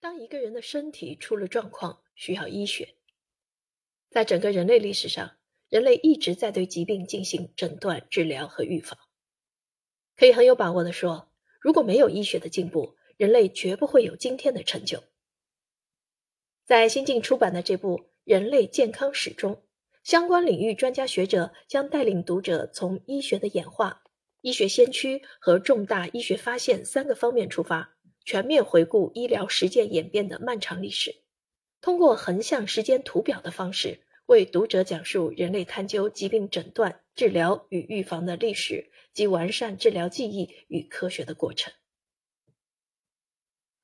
当一个人的身体出了状况，需要医学。在整个人类历史上，人类一直在对疾病进行诊断、治疗和预防。可以很有把握的说，如果没有医学的进步，人类绝不会有今天的成就。在新近出版的这部《人类健康史》中，相关领域专家学者将带领读者从医学的演化、医学先驱和重大医学发现三个方面出发。全面回顾医疗实践演变的漫长历史，通过横向时间图表的方式，为读者讲述人类探究疾病诊断、治疗与预防的历史及完善治疗技艺与科学的过程。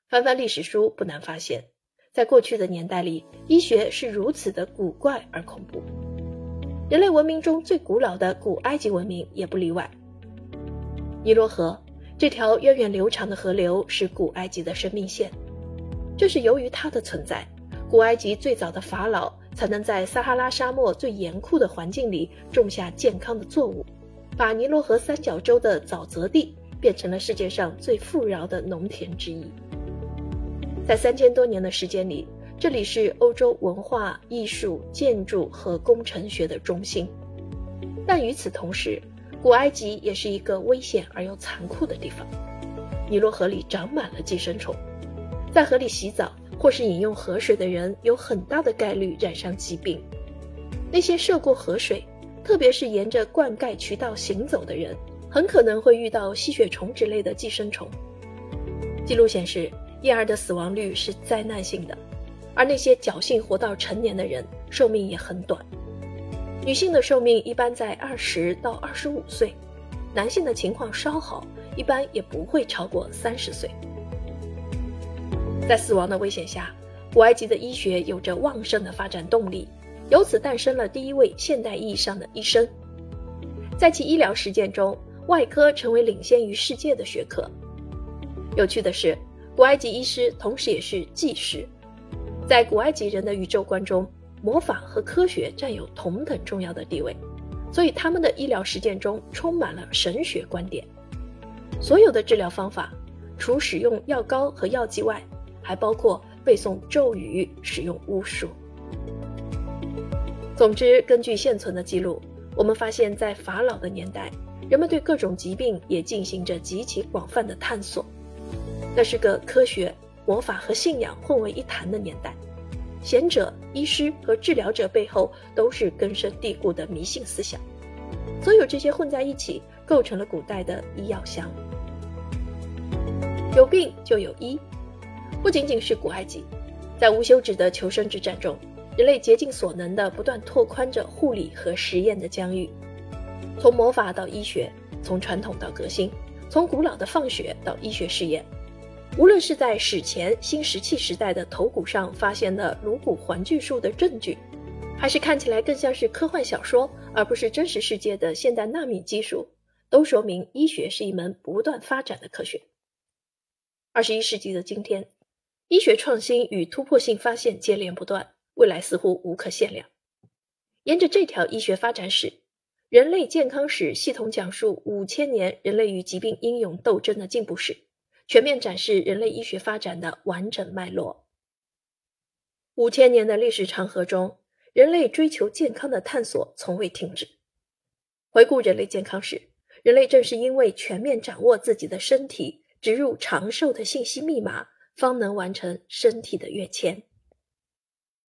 翻翻历史书，不难发现，在过去的年代里，医学是如此的古怪而恐怖。人类文明中最古老的古埃及文明也不例外，尼罗河。这条源远流长的河流是古埃及的生命线，这是由于它的存在，古埃及最早的法老才能在撒哈拉沙漠最严酷的环境里种下健康的作物，把尼罗河三角洲的沼泽地变成了世界上最富饶的农田之一。在三千多年的时间里，这里是欧洲文化艺术、建筑和工程学的中心，但与此同时。古埃及也是一个危险而又残酷的地方。尼罗河里长满了寄生虫，在河里洗澡或是饮用河水的人有很大的概率染上疾病。那些涉过河水，特别是沿着灌溉渠道行走的人，很可能会遇到吸血虫之类的寄生虫。记录显示，婴儿的死亡率是灾难性的，而那些侥幸活到成年的人，寿命也很短。女性的寿命一般在二十到二十五岁，男性的情况稍好，一般也不会超过三十岁。在死亡的危险下，古埃及的医学有着旺盛的发展动力，由此诞生了第一位现代意义上的医生。在其医疗实践中，外科成为领先于世界的学科。有趣的是，古埃及医师同时也是技师，在古埃及人的宇宙观中。魔法和科学占有同等重要的地位，所以他们的医疗实践中充满了神学观点。所有的治疗方法，除使用药膏和药剂外，还包括背诵咒语、使用巫术。总之，根据现存的记录，我们发现，在法老的年代，人们对各种疾病也进行着极其广泛的探索。那是个科学、魔法和信仰混为一谈的年代。贤者、医师和治疗者背后都是根深蒂固的迷信思想，所有这些混在一起，构成了古代的医药箱。有病就有医，不仅仅是古埃及，在无休止的求生之战中，人类竭尽所能地不断拓宽着护理和实验的疆域，从魔法到医学，从传统到革新，从古老的放血到医学试验。无论是在史前新石器时代的头骨上发现的颅骨环锯术的证据，还是看起来更像是科幻小说而不是真实世界的现代纳米技术，都说明医学是一门不断发展的科学。二十一世纪的今天，医学创新与突破性发现接连不断，未来似乎无可限量。沿着这条医学发展史，人类健康史系统讲述五千年人类与疾病英勇斗争的进步史。全面展示人类医学发展的完整脉络。五千年的历史长河中，人类追求健康的探索从未停止。回顾人类健康史，人类正是因为全面掌握自己的身体，植入长寿的信息密码，方能完成身体的跃迁。